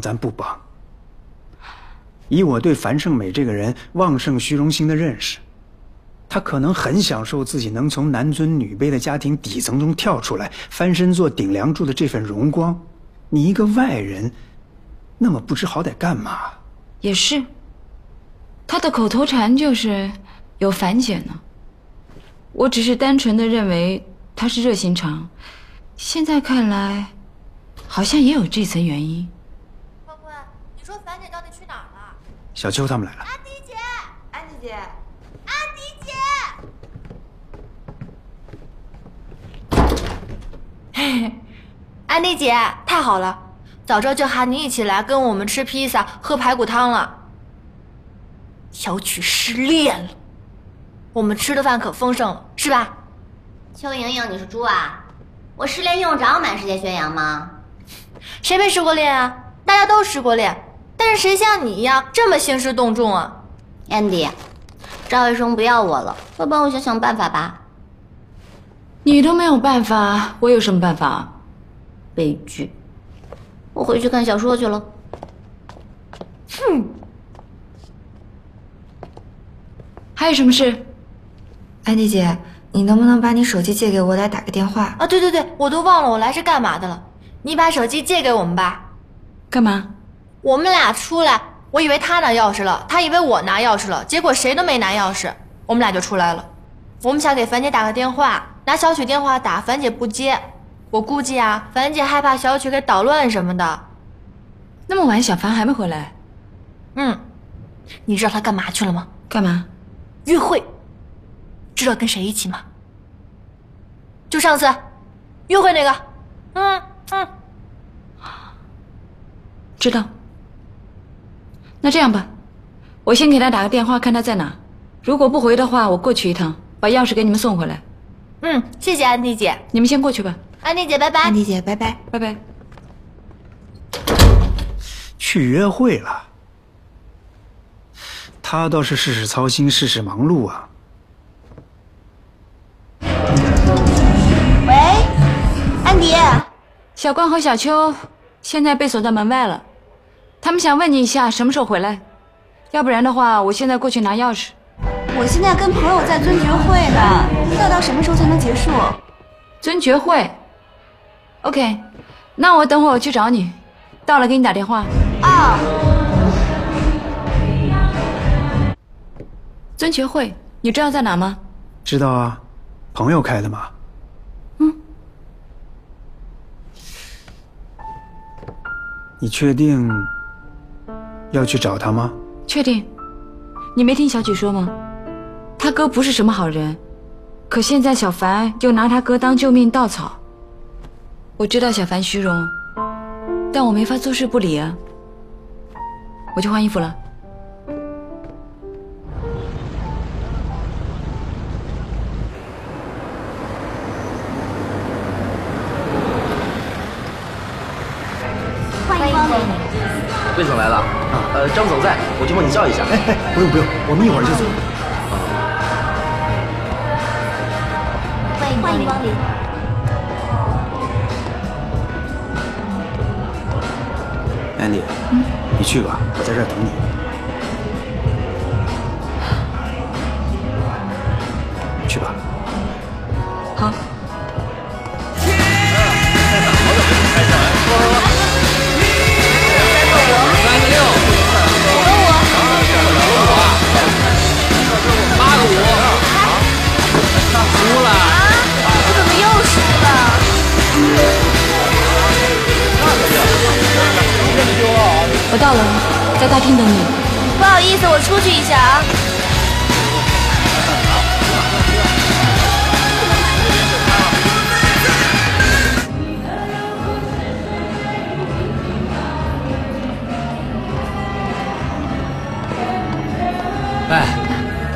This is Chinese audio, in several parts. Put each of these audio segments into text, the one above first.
咱不帮。以我对樊胜美这个人旺盛虚荣心的认识，她可能很享受自己能从男尊女卑的家庭底层中跳出来，翻身做顶梁柱的这份荣光。你一个外人，那么不知好歹干嘛？也是。他的口头禅就是“有樊姐呢”，我只是单纯的认为他是热心肠，现在看来，好像也有这层原因。坤坤，你说樊姐到底去哪儿了？小秋他们来了。安迪姐，安迪姐，安迪姐，嘿嘿，安迪姐，太好了，早知道就喊你一起来跟我们吃披萨、喝排骨汤了。小曲失恋了，我们吃的饭可丰盛了，是吧？邱莹莹，你是猪啊？我失恋用着满世界宣扬吗？谁没失过恋啊？大家都失过恋，但是谁像你一样这么兴师动众啊？Andy，赵医生不要我了，快帮我想想办法吧。你都没有办法，我有什么办法？悲剧，我回去看小说去了。哼。还有什么事，安迪姐，你能不能把你手机借给我，来打个电话啊？对对对，我都忘了我来是干嘛的了。你把手机借给我们吧。干嘛？我们俩出来，我以为他拿钥匙了，他以为我拿钥匙了，结果谁都没拿钥匙，我们俩就出来了。我们想给樊姐打个电话，拿小曲电话打，樊姐不接。我估计啊，樊姐害怕小曲给捣乱什么的。那么晚，小樊还没回来？嗯，你知道他干嘛去了吗？干嘛？约会，知道跟谁一起吗？就上次约会那个，嗯嗯，知道。那这样吧，我先给他打个电话，看他在哪。如果不回的话，我过去一趟，把钥匙给你们送回来。嗯，谢谢安迪姐，你们先过去吧。安迪姐，拜拜。安迪姐，拜拜，拜拜。去约会了。他倒是事事操心，事事忙碌啊。喂，安迪，小光和小秋现在被锁在门外了，他们想问你一下什么时候回来，要不然的话，我现在过去拿钥匙。我现在跟朋友在尊爵会呢，不知道到什么时候才能结束。尊爵会，OK，那我等会我去找你，到了给你打电话。啊。尊爵会，你知道在哪吗？知道啊，朋友开的嘛。嗯。你确定要去找他吗？确定。你没听小曲说吗？他哥不是什么好人，可现在小凡又拿他哥当救命稻草。我知道小凡虚荣，但我没法坐视不理啊。我去换衣服了。呃，张总在，我去帮你叫一下。哎哎，不用不用，我们一会儿就走。欢迎光临。Andy，你去吧，我在这儿等你。我到了，在大厅等你。不好意思，我出去一下啊。哎，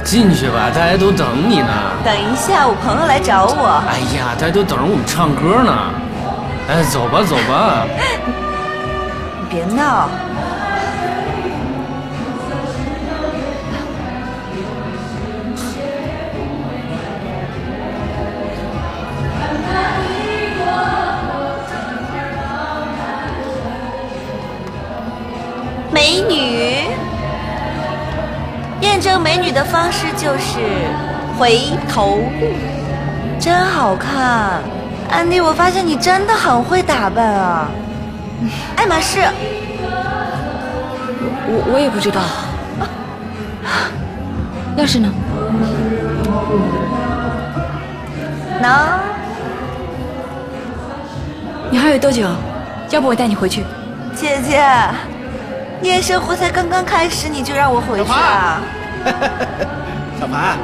进去吧，大家都等你呢。等一下，我朋友来找我。哎呀，大家都等着我们唱歌呢。哎，走吧，走吧。你 别闹。证美女的方式就是回头路，真好看。安迪，我发现你真的很会打扮啊。爱马仕，我我也不知道。钥匙呢？能。你还有多久？要不我带你回去？姐姐，夜生活才刚刚开始，你就让我回去啊？小凡，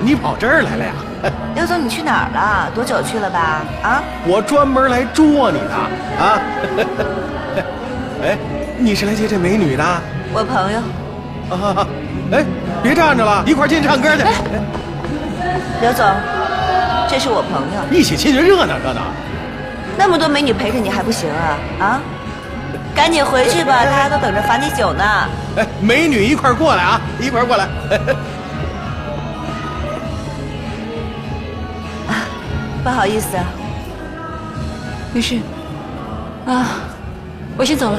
你跑这儿来了呀？刘总，你去哪儿了？多久去了吧？啊？我专门来捉你的啊！哎，你是来接这美女的？我朋友。啊！哎，别站着了，一块进去唱歌去。刘总，这是我朋友，一起进去热闹热闹。那么多美女陪着你还不行啊？啊！赶紧回去吧，大家都等着罚你酒呢。哎，美女一块过来啊，一块过来。啊，不好意思啊。没事。啊，我先走了。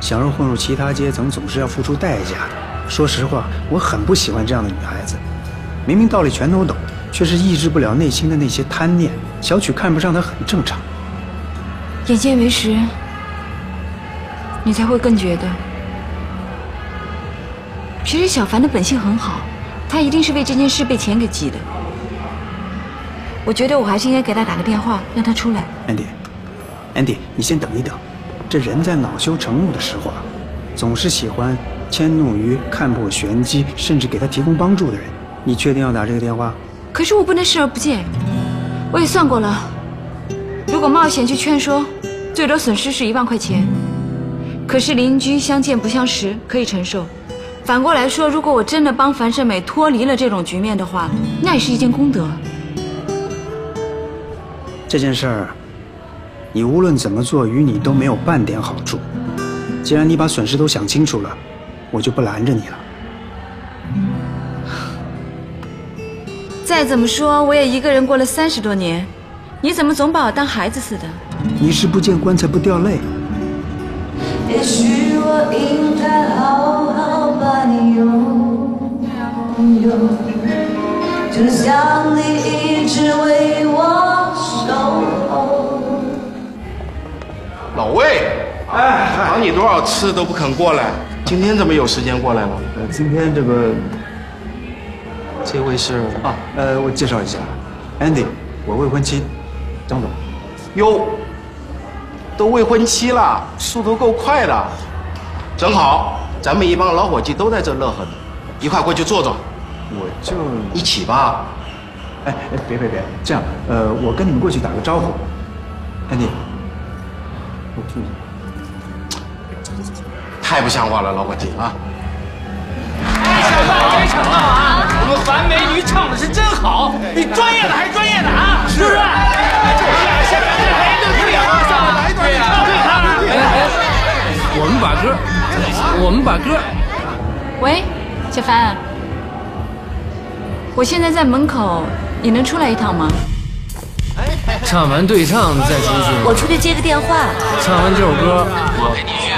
想要混入其他阶层，总是要付出代价的。说实话，我很不喜欢这样的女孩子。明明道理全都懂，却是抑制不了内心的那些贪念。小曲看不上她很正常。眼见为实，你才会更觉得，其实小凡的本性很好，他一定是为这件事被钱给急的。我觉得我还是应该给他打个电话，让他出来。Andy，Andy，你先等一等。这人在恼羞成怒的时候啊，总是喜欢迁怒于看破玄机，甚至给他提供帮助的人。你确定要打这个电话？可是我不能视而不见。我也算过了，如果冒险去劝说，最多损失是一万块钱。可是邻居相见不相识，可以承受。反过来说，如果我真的帮樊胜美脱离了这种局面的话，那也是一件功德。这件事儿。你无论怎么做，与你都没有半点好处。既然你把损失都想清楚了，我就不拦着你了。再怎么说，我也一个人过了三十多年，你怎么总把我当孩子似的？你是不见棺材不掉泪。也许我应该好好把你拥有，就像你一直为我老魏，哎，喊你多少次都不肯过来，今天怎么有时间过来了？呃，今天这个，这位是啊，呃，我介绍一下，Andy，我未婚妻，张总。哟，都未婚妻了，速度够快的，正好，咱们一帮老伙计都在这乐呵呢，一块过去坐坐。我就一起吧。哎哎，别别别，这样，呃，我跟你们过去打个招呼，Andy。太不像话了，老伙计啊！哎，小范，别吵闹啊！我们樊美女唱的是真好，比专业的还专业的啊，是不是？我们把歌，我们把歌。喂，小凡，我现在在门口，你能出来一趟吗？唱完对唱再出去。我出去接个电话。唱完这首歌，我陪你去。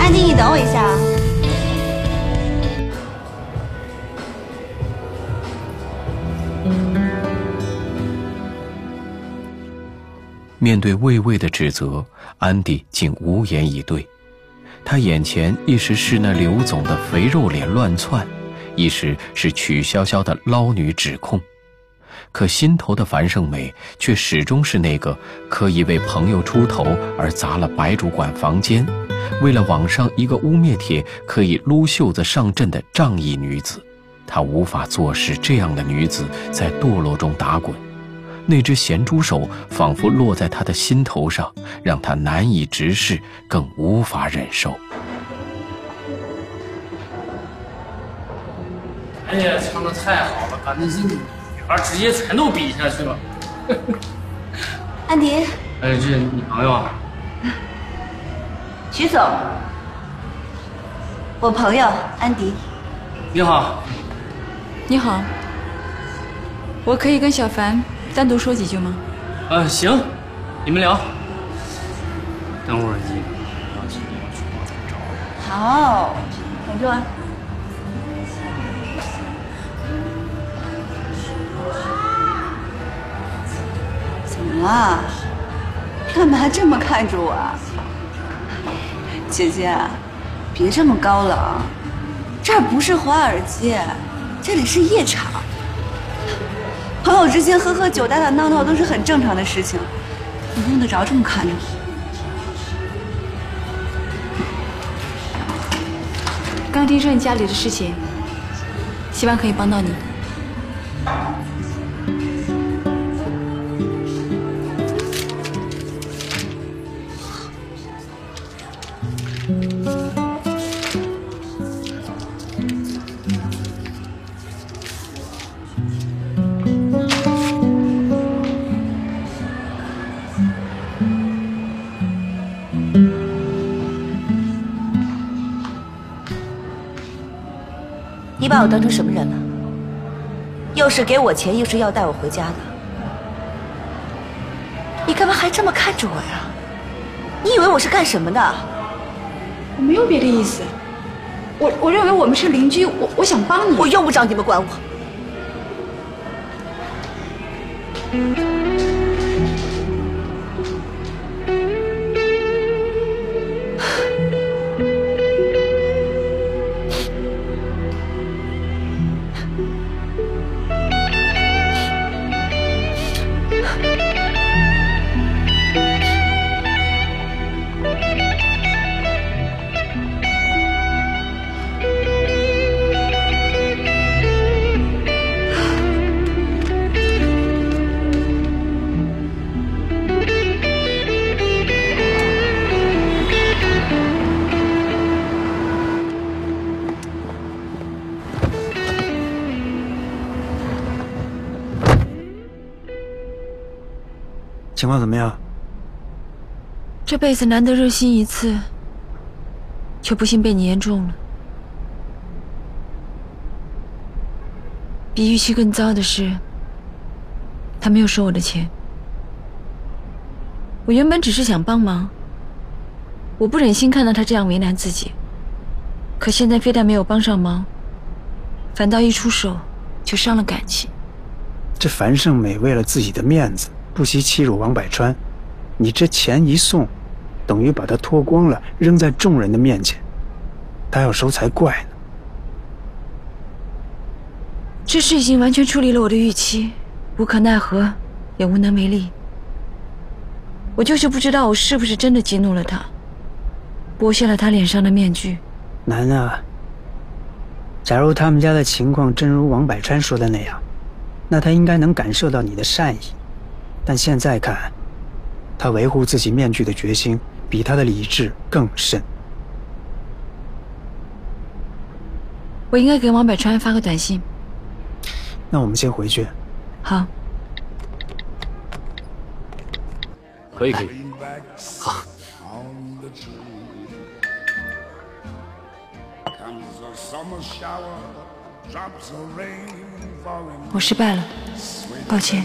安迪，你等我一下。面对魏魏的指责，安迪竟无言以对。他眼前一时是那刘总的肥肉脸乱窜。一时是曲筱绡的捞女指控，可心头的樊胜美却始终是那个可以为朋友出头而砸了白主管房间，为了网上一个污蔑帖可以撸袖子上阵的仗义女子。她无法坐视这样的女子在堕落中打滚，那只咸猪手仿佛落在她的心头上，让她难以直视，更无法忍受。哎呀，唱的太好了，把那些女孩直接全都比下去了。安迪，哎，这是你朋友啊？徐总，我朋友安迪。你好，你好，我可以跟小凡单独说几句吗？呃，行，你们聊。等会儿你。好，等着啊！了？干嘛这么看着我啊？姐姐，别这么高冷，这儿不是华尔街，这里是夜场。朋友之间喝喝酒、打打闹闹都是很正常的事情，你用得着这么看着我？刚听说你家里的事情，希望可以帮到你。你把我当成什么人了？又是给我钱，又是要带我回家的，你干嘛还这么看着我呀？你以为我是干什么的？我没有别的意思，我我认为我们是邻居，我我想帮你。我用不着你们管我。情况怎么样？这辈子难得热心一次，却不幸被你言中了。比预期更糟的是，他没有收我的钱。我原本只是想帮忙，我不忍心看到他这样为难自己。可现在非但没有帮上忙，反倒一出手就伤了感情。这樊胜美为了自己的面子。不惜欺辱王百川，你这钱一送，等于把他脱光了，扔在众人的面前，他要收才怪呢。这事已经完全出离了我的预期，无可奈何，也无能为力。我就是不知道我是不是真的激怒了他，剥下了他脸上的面具。难啊，假如他们家的情况真如王百川说的那样，那他应该能感受到你的善意。但现在看，他维护自己面具的决心比他的理智更甚。我应该给王百川发个短信。那我们先回去。好。可以可以。好。我失败了，抱歉。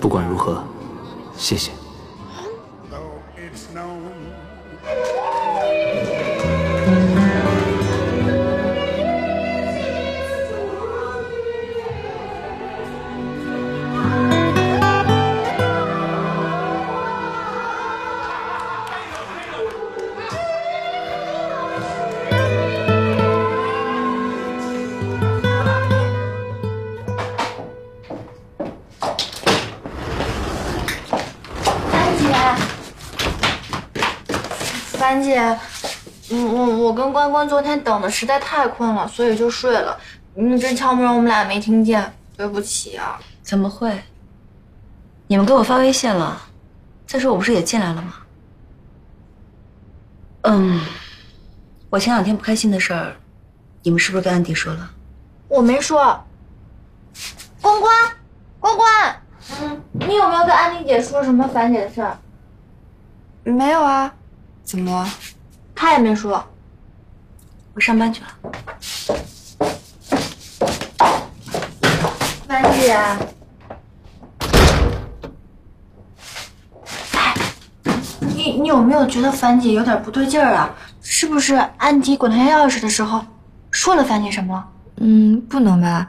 不管如何，谢谢。樊姐，嗯，我我跟关关昨天等的实在太困了，所以就睡了。你这敲门，我们俩没听见，对不起啊。怎么会？你们给我发微信了。再说我不是也进来了吗？嗯，我前两天不开心的事儿，你们是不是跟安迪说了？我没说。关关，关关，嗯，你有没有跟安迪姐说什么樊姐的事儿？没有啊，怎么了？他也没说。我上班去了。樊姐，哎，你你有没有觉得樊姐有点不对劲儿啊？是不是安迪管她要钥匙的时候说了樊姐什么？嗯，不能吧？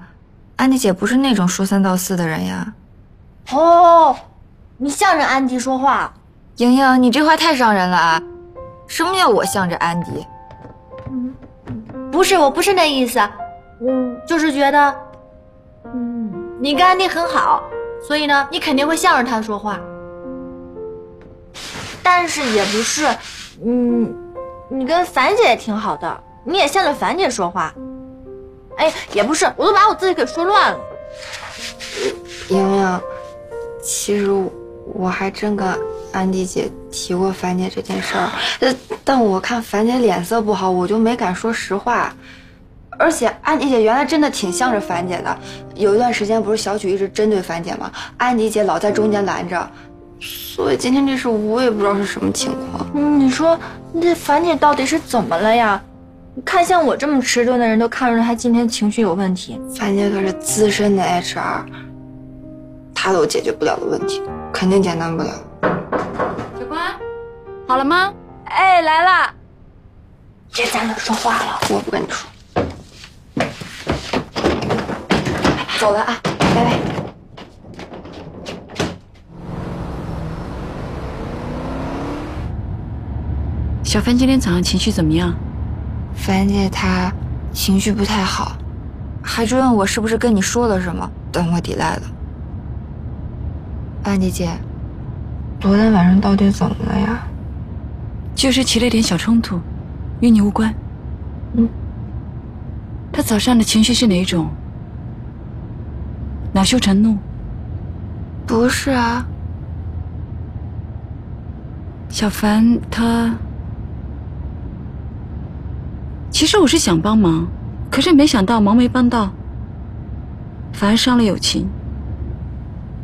安迪姐不是那种说三道四的人呀。哦，你向着安迪说话。莹莹，你这话太伤人了啊！什么叫我向着安迪？嗯，不是，我不是那意思。嗯，就是觉得，嗯，你跟安迪很好，所以呢，你肯定会向着他说话。但是也不是，嗯，你跟樊姐也挺好的，你也向着樊姐说话。哎，也不是，我都把我自己给说乱了。莹莹，其实我还真跟安迪姐提过樊姐这件事儿，呃，但我看樊姐脸色不好，我就没敢说实话。而且安迪姐原来真的挺向着樊姐的，有一段时间不是小曲一直针对樊姐吗？安迪姐老在中间拦着，所以今天这事我也不知道是什么情况。嗯，你说那樊姐到底是怎么了呀？看像我这么迟钝的人都看出来她今天情绪有问题。樊姐可是资深的 HR，她都解决不了的问题，肯定简单不了。小关，好了吗？哎，来了。别在那说话了，我不跟你说。走了啊，拜拜。小凡今天早上情绪怎么样？樊姐她情绪不太好，还追问我是不是跟你说了什么，等我抵赖了。安迪姐，昨天晚上到底怎么了呀？就是起了点小冲突，与你无关。嗯。他早上的情绪是哪种？恼羞成怒？不是啊。小凡他，其实我是想帮忙，可是没想到忙没帮到，反而伤了友情。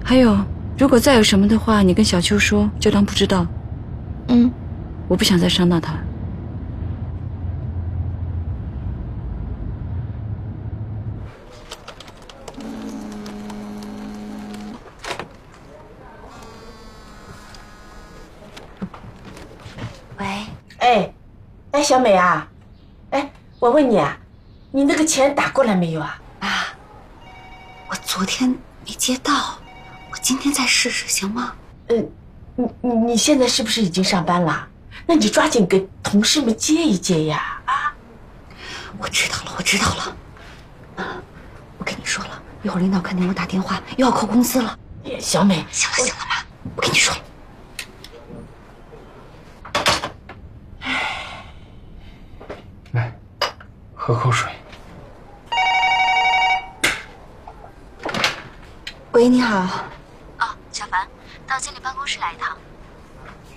还有，如果再有什么的话，你跟小秋说，就当不知道。嗯。我不想再伤到他。喂，哎，哎，小美啊，哎，我问你啊，你那个钱打过来没有啊？啊，我昨天没接到，我今天再试试行吗？嗯，你你你现在是不是已经上班了？那你抓紧给同事们接一接呀！啊，我知道了，我知道了。啊，我跟你说了，一会儿领导肯定给我打电话，又要扣工资了。小美，行了行了妈，我跟你说了。来，喝口水。喂，你好。哦，小凡，到经理办公室来一趟。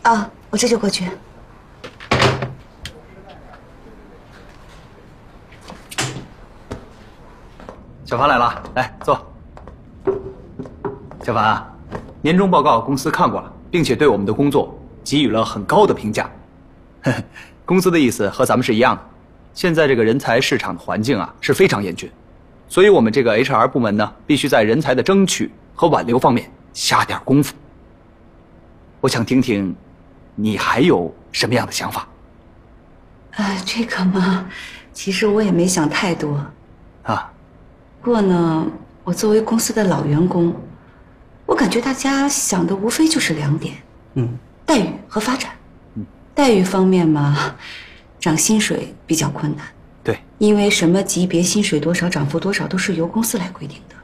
啊，我这就过去。小凡来了，来坐。小凡啊，年终报告公司看过了，并且对我们的工作给予了很高的评价。公司的意思和咱们是一样的。现在这个人才市场的环境啊是非常严峻，所以我们这个 HR 部门呢，必须在人才的争取和挽留方面下点功夫。我想听听，你还有什么样的想法？啊，这个嘛，其实我也没想太多。啊。不过呢，我作为公司的老员工，我感觉大家想的无非就是两点，嗯，待遇和发展。嗯，待遇方面嘛，涨薪水比较困难。对，因为什么级别薪水多少涨幅多少都是由公司来规定的，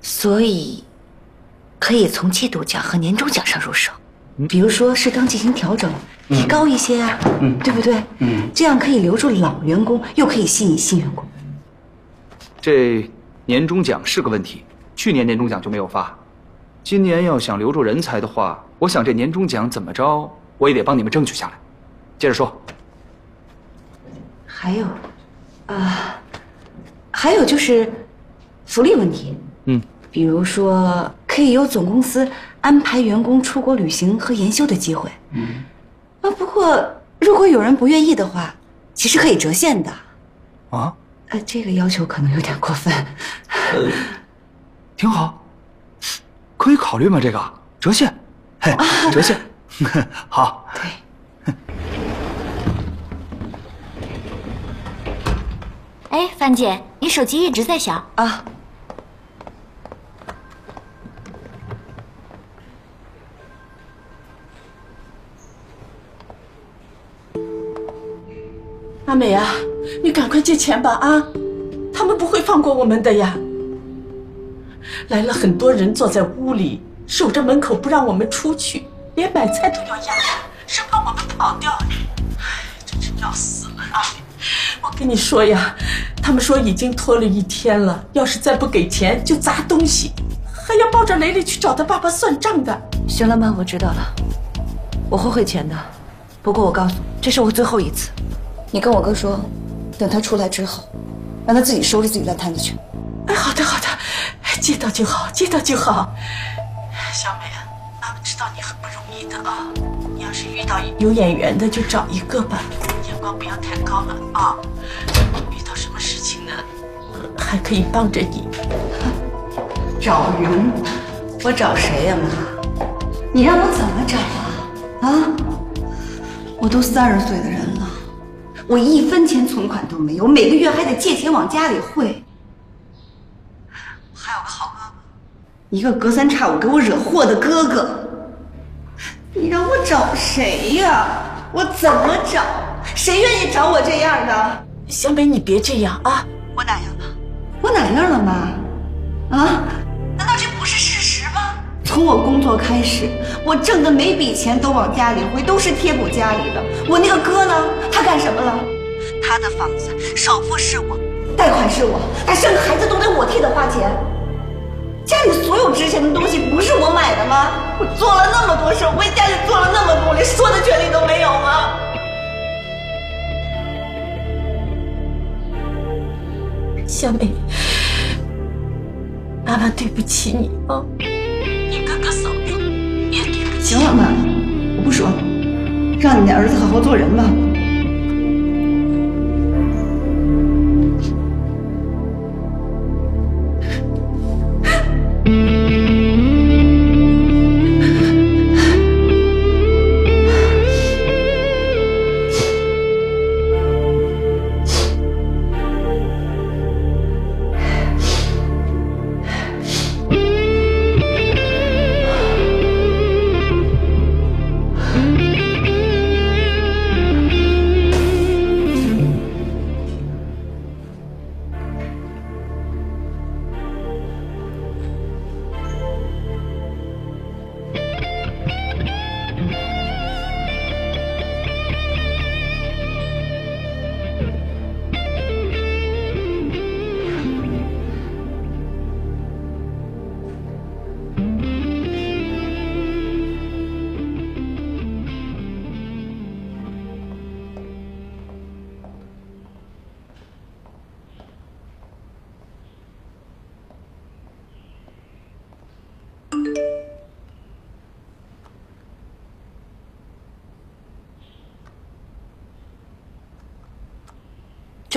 所以可以从季度奖和年终奖上入手，比如说适当进行调整，提高一些啊，嗯，对不对？嗯，这样可以留住老员工，又可以吸引新员工。这年终奖是个问题，去年年终奖就没有发，今年要想留住人才的话，我想这年终奖怎么着，我也得帮你们争取下来。接着说，还有，啊，还有就是福利问题。嗯，比如说可以由总公司安排员工出国旅行和研修的机会。嗯，啊，不过如果有人不愿意的话，其实可以折现的。啊？呃，这个要求可能有点过分。呃，挺好，可以考虑吗？这个折现，嘿，折现，好。对。哎，范姐，你手机一直在响啊。阿美啊，你赶快借钱吧啊！他们不会放过我们的呀。来了很多人，坐在屋里守着门口不让我们出去，连买菜都要压着，生怕我们跑掉。哎，真是要死了啊！我跟你说呀，他们说已经拖了一天了，要是再不给钱就砸东西，还要抱着雷雷去找他爸爸算账的。行了妈，我知道了，我会汇钱的。不过我告诉你，这是我最后一次。你跟我哥说，等他出来之后，让他自己收拾自己烂摊子去。哎，好的好的，接到就好，接到就好。小美，妈妈知道你很不容易的啊，你要是遇到有眼缘的就找一个吧，眼光不要太高了啊。遇到什么事情呢，还可以帮着你。找人？我找谁呀，妈？你让我怎么找啊？啊？我都三十岁的人了。我一分钱存款都没有，每个月还得借钱往家里汇。我还有个好哥哥，一个隔三差五给我惹祸的哥哥。你让我找谁呀？我怎么找？谁愿意找我这样的？小美，你别这样啊！我哪样了？我哪样了，妈？啊？从我工作开始，我挣的每笔钱都往家里汇，都是贴补家里的。我那个哥呢？他干什么了？他的房子首付是我，贷款是我，他生个孩子都得我替他花钱。家里所有值钱的东西不是我买的吗？我做了那么多事，为家里做了那么多，连说的权利都没有吗？小美，妈妈对不起你啊！行了，妈，我不说，让你那儿子好好做人吧。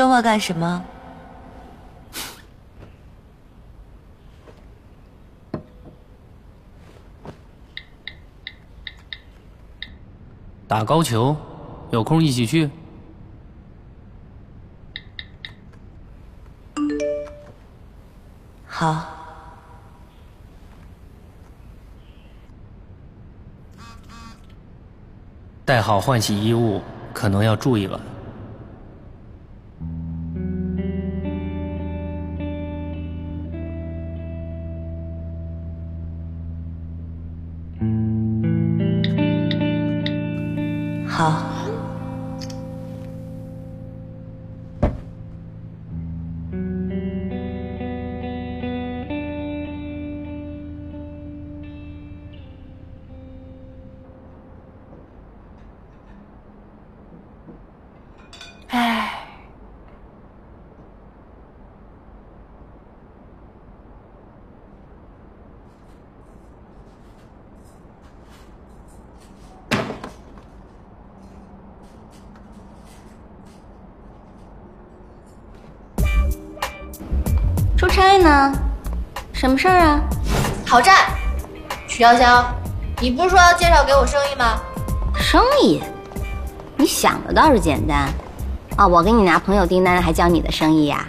周末干什么？打高球，有空一起去。好。带好换洗衣物，可能要住一晚。曲潇潇，你不是说要介绍给我生意吗？生意？你想的倒是简单。哦，我给你拿朋友订单，还教你的生意呀？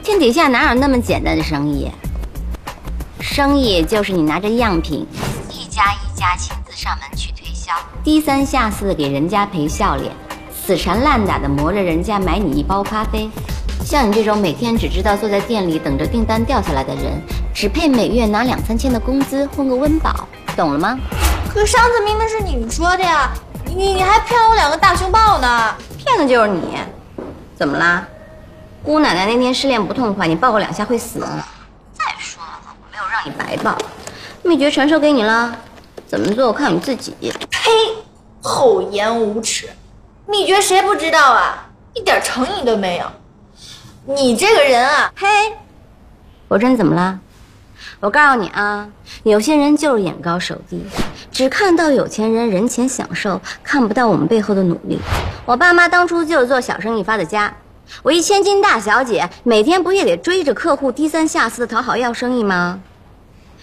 天底下哪有那么简单的生意？生意就是你拿着样品，一家一家亲自上门去推销，低三下四的给人家赔笑脸，死缠烂打的磨着人家买你一包咖啡。像你这种每天只知道坐在店里等着订单掉下来的人，只配每月拿两三千的工资混个温饱，懂了吗？可上次明明是你们说的呀，你你还骗我两个大熊抱呢！骗的就是你，怎么啦？姑奶奶那天失恋不痛快，你抱我两下会死。再说了，我没有让你白抱，秘诀传授给你了，怎么做我看你自己。呸！厚颜无耻！秘诀谁不知道啊？一点诚意都没有。你这个人啊，嘿，我真怎么了？我告诉你啊，有些人就是眼高手低，只看到有钱人人前享受，看不到我们背后的努力。我爸妈当初就是做小生意发的家，我一千金大小姐，每天不也得追着客户低三下四的讨好要生意吗？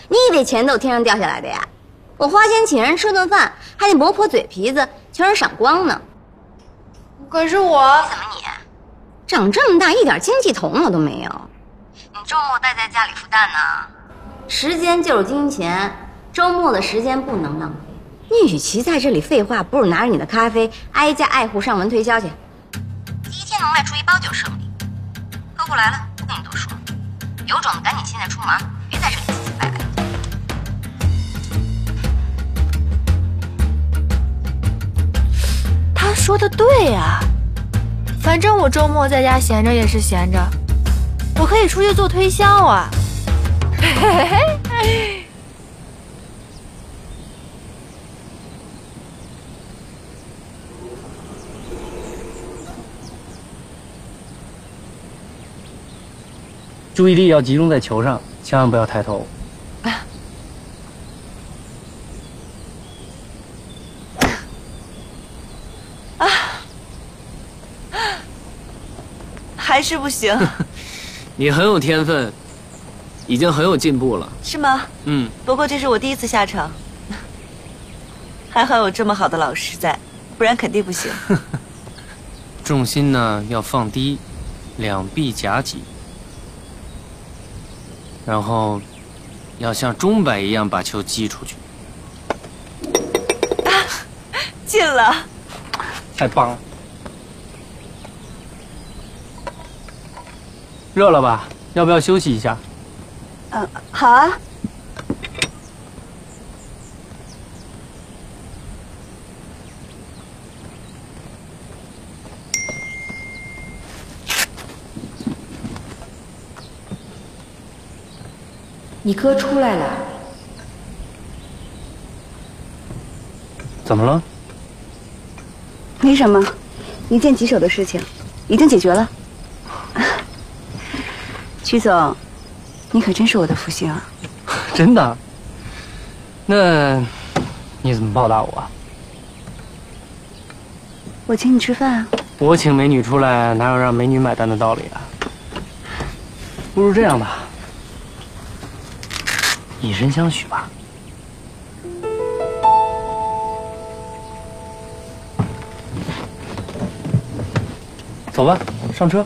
你以为钱都天上掉下来的呀？我花钱请人吃顿饭，还得磨破嘴皮子，求人赏光呢。可是我怎么你？长这么大一点经济头脑都没有，你周末待在家里孵蛋呢？时间就是金钱，周末的时间不能浪费。你与其在这里废话，不如拿着你的咖啡挨家挨户上门推销去，第一天能卖出一包就胜利。客户来了，不跟你多说，有种的赶紧现在出门，别在这里唧唧歪歪。他说的对呀。反正我周末在家闲着也是闲着，我可以出去做推销啊！注意力要集中在球上，千万不要抬头。啊 还是不行。你很有天分，已经很有进步了。是吗？嗯。不过这是我第一次下场，还好有这么好的老师在，不然肯定不行。重心呢要放低，两臂夹紧，然后要像钟摆一样把球击出去。啊，进了！太棒了。热了吧？要不要休息一下？嗯，好啊。你哥出来了。怎么了？没什么，一件棘手的事情，已经解决了。曲总，你可真是我的福星啊！真的？那你怎么报答我？我请你吃饭啊！我请美女出来，哪有让美女买单的道理啊？不如这样吧，以身相许吧。走吧，上车。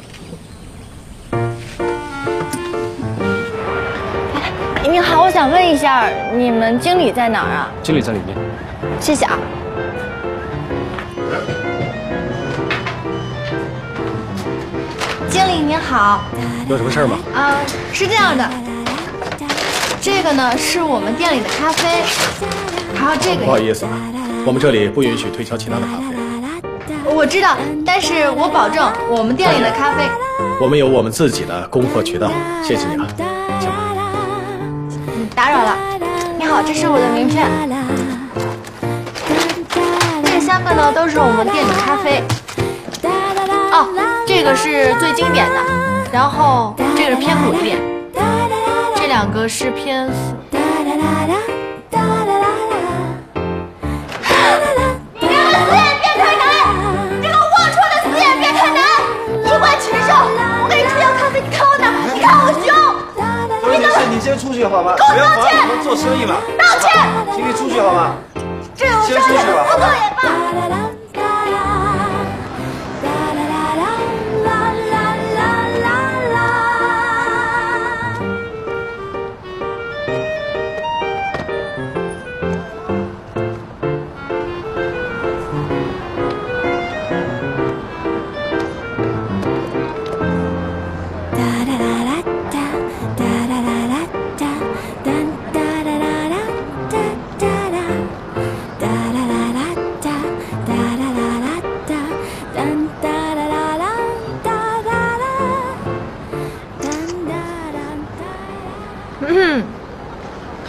想问一下，你们经理在哪儿啊？经理在里面。谢谢啊。经理您好。有什么事吗？啊，是这样的，这个呢是我们店里的咖啡，还有这个。不好意思啊，我们这里不允许推销其他的咖啡。我知道，但是我保证我们店里的咖啡。我们有我们自己的供货渠道，谢谢你啊。打扰了，你好，这是我的名片。这三个呢都是我们店的咖啡。哦，这个是最经典的，然后这个是偏苦一点，这两个是偏。去好吗？不要道歉我们做生意嘛。道歉请你出去好吗？先出去吧，好吧？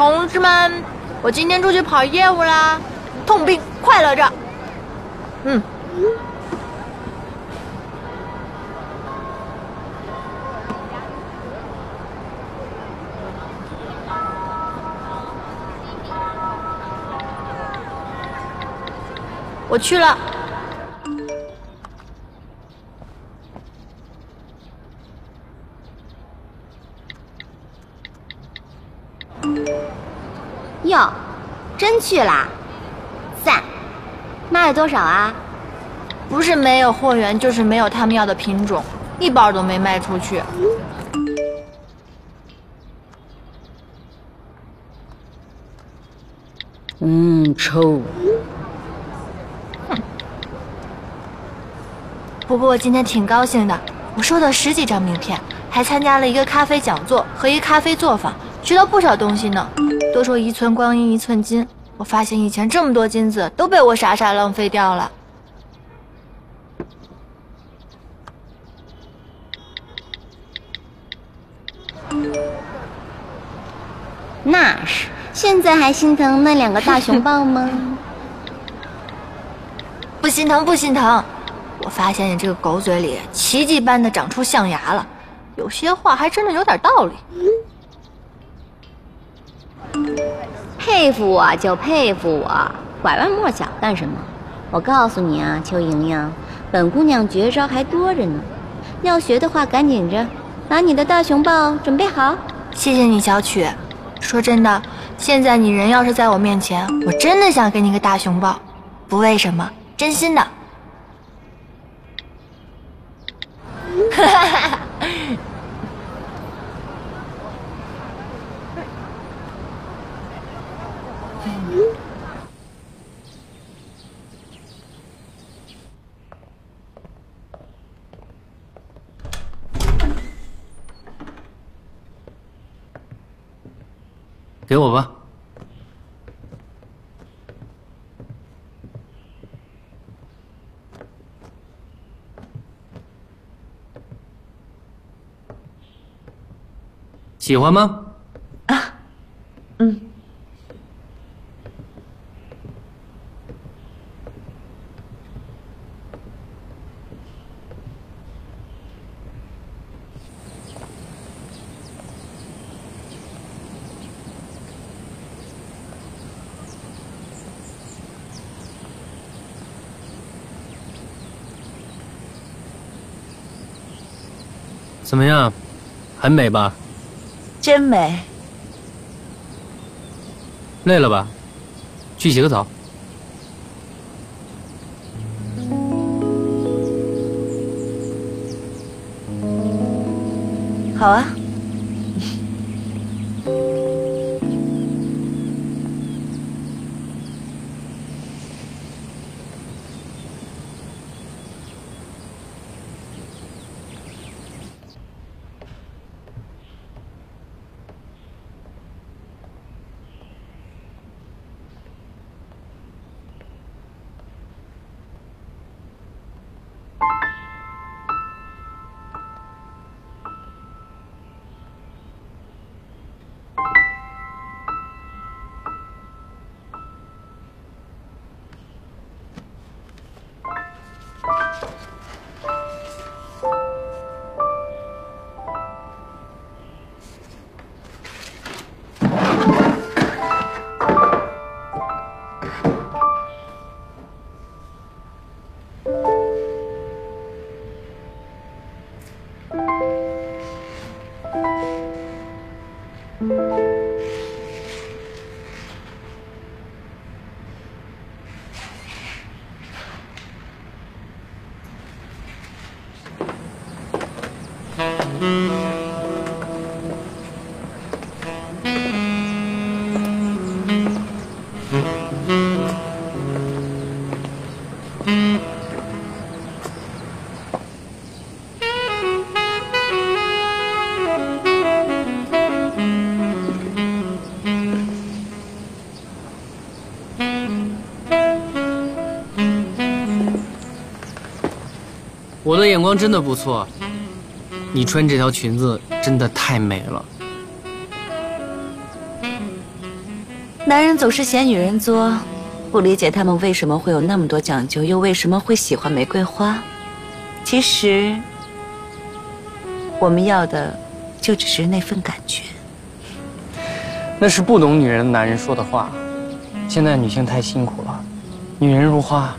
同志们，我今天出去跑业务啦，痛并快乐着。嗯。我去了。去啦？赞！卖了多少啊？不是没有货源，就是没有他们要的品种，一包都没卖出去。嗯，臭。不过我今天挺高兴的，我收到十几张名片，还参加了一个咖啡讲座和一咖啡作坊，学到不少东西呢。都说一寸光阴一寸金，我发现以前这么多金子都被我傻傻浪费掉了。那是，现在还心疼那两个大熊抱吗？不心疼，不心疼。我发现你这个狗嘴里奇迹般的长出象牙了，有些话还真的有点道理。佩服我就佩服我，拐弯抹角干什么？我告诉你啊，邱莹莹，本姑娘绝招还多着呢，要学的话赶紧着，把你的大熊抱准备好。谢谢你，小曲。说真的，现在你人要是在我面前，我真的想给你个大熊抱，不为什么，真心的。哈哈哈。给我吧。喜欢吗？啊，嗯。怎么样，很美吧？真美。累了吧？去洗个澡。好啊。我的眼光真的不错，你穿这条裙子真的太美了。男人总是嫌女人作，不理解他们为什么会有那么多讲究，又为什么会喜欢玫瑰花。其实，我们要的就只是那份感觉。那是不懂女人的男人说的话。现在女性太辛苦了，女人如花，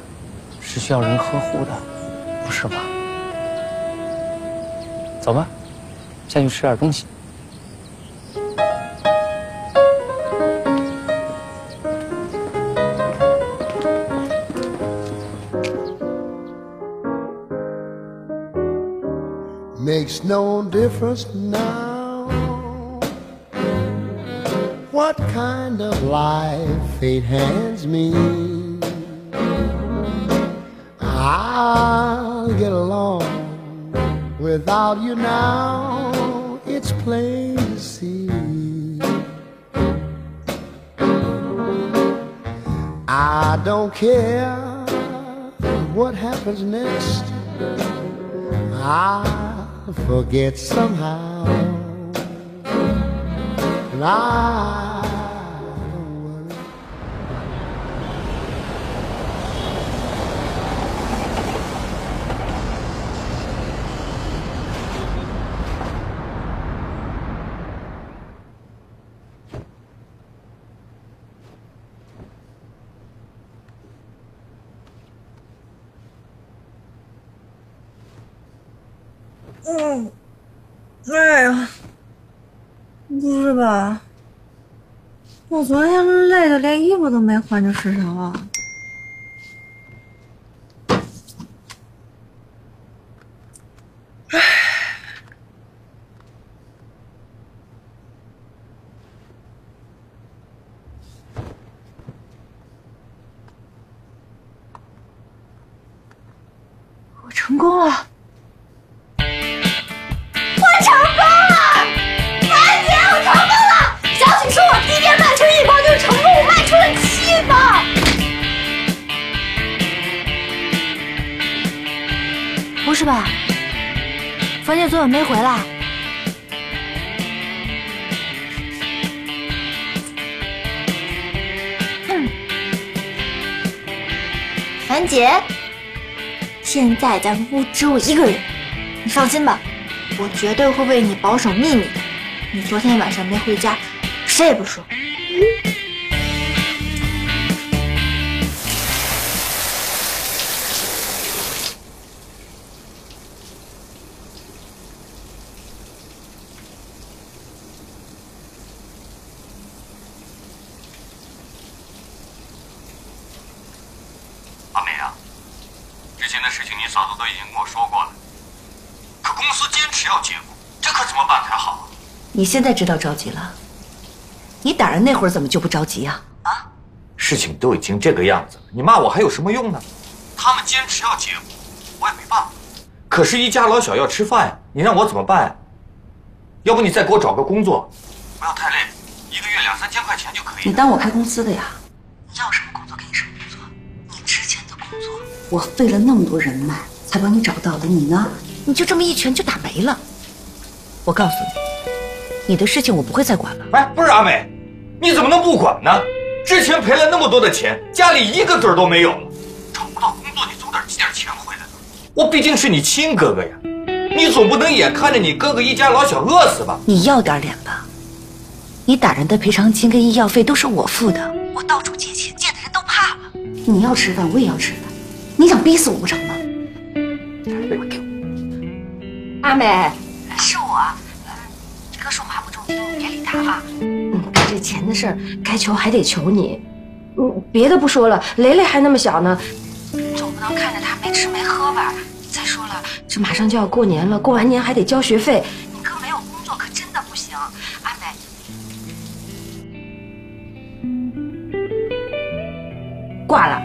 是需要人呵护的，不是吧？走吧，下去吃点东西。 makes no difference now what kind of life fate hands me. Without you now, it's plain to see. I don't care what happens next. I'll forget somehow. And I 嗯，哎呀，不是吧？我昨天累的连衣服都没换就睡着了。在屋只有一个人，你放心吧。我绝对会为你保守秘密的。你昨天晚上没回家，谁也不说。前的事情你嫂子都已经跟我说过了，可公司坚持要结果，这可怎么办才好啊？你现在知道着急了，你打人那会儿怎么就不着急呀、啊事情都已经这个样子了，你骂我还有什么用呢？他们坚持要结果，我也没办法。可是，一家老小要吃饭呀，你让我怎么办呀？要不你再给我找个工作，不要太累，一个月两三千块钱就可以。你当我开公司的呀？我费了那么多人脉才帮你找到的，你呢？你就这么一拳就打没了。我告诉你，你的事情我不会再管了。哎，不是阿美，你怎么能不管呢？之前赔了那么多的钱，家里一个子儿都没有了，找不到工作，你总得寄点钱回来吧。我毕竟是你亲哥哥呀，你总不能眼看着你哥哥一家老小饿死吧？你要点脸吧！你打人的赔偿金跟医药费都是我付的，我到处借钱，借的人都怕了。你要吃饭，我也要吃饭，你想逼死我不成吗？给我。阿美，是我。哥说话不中听，别理他啊。嗯，这钱的事儿，该求还得求你。嗯，别的不说了，雷雷还那么小呢，总不能看着他没吃没喝吧？再说了，这马上就要过年了，过完年还得交学费。你哥没有工作可真的不行。阿美，挂了。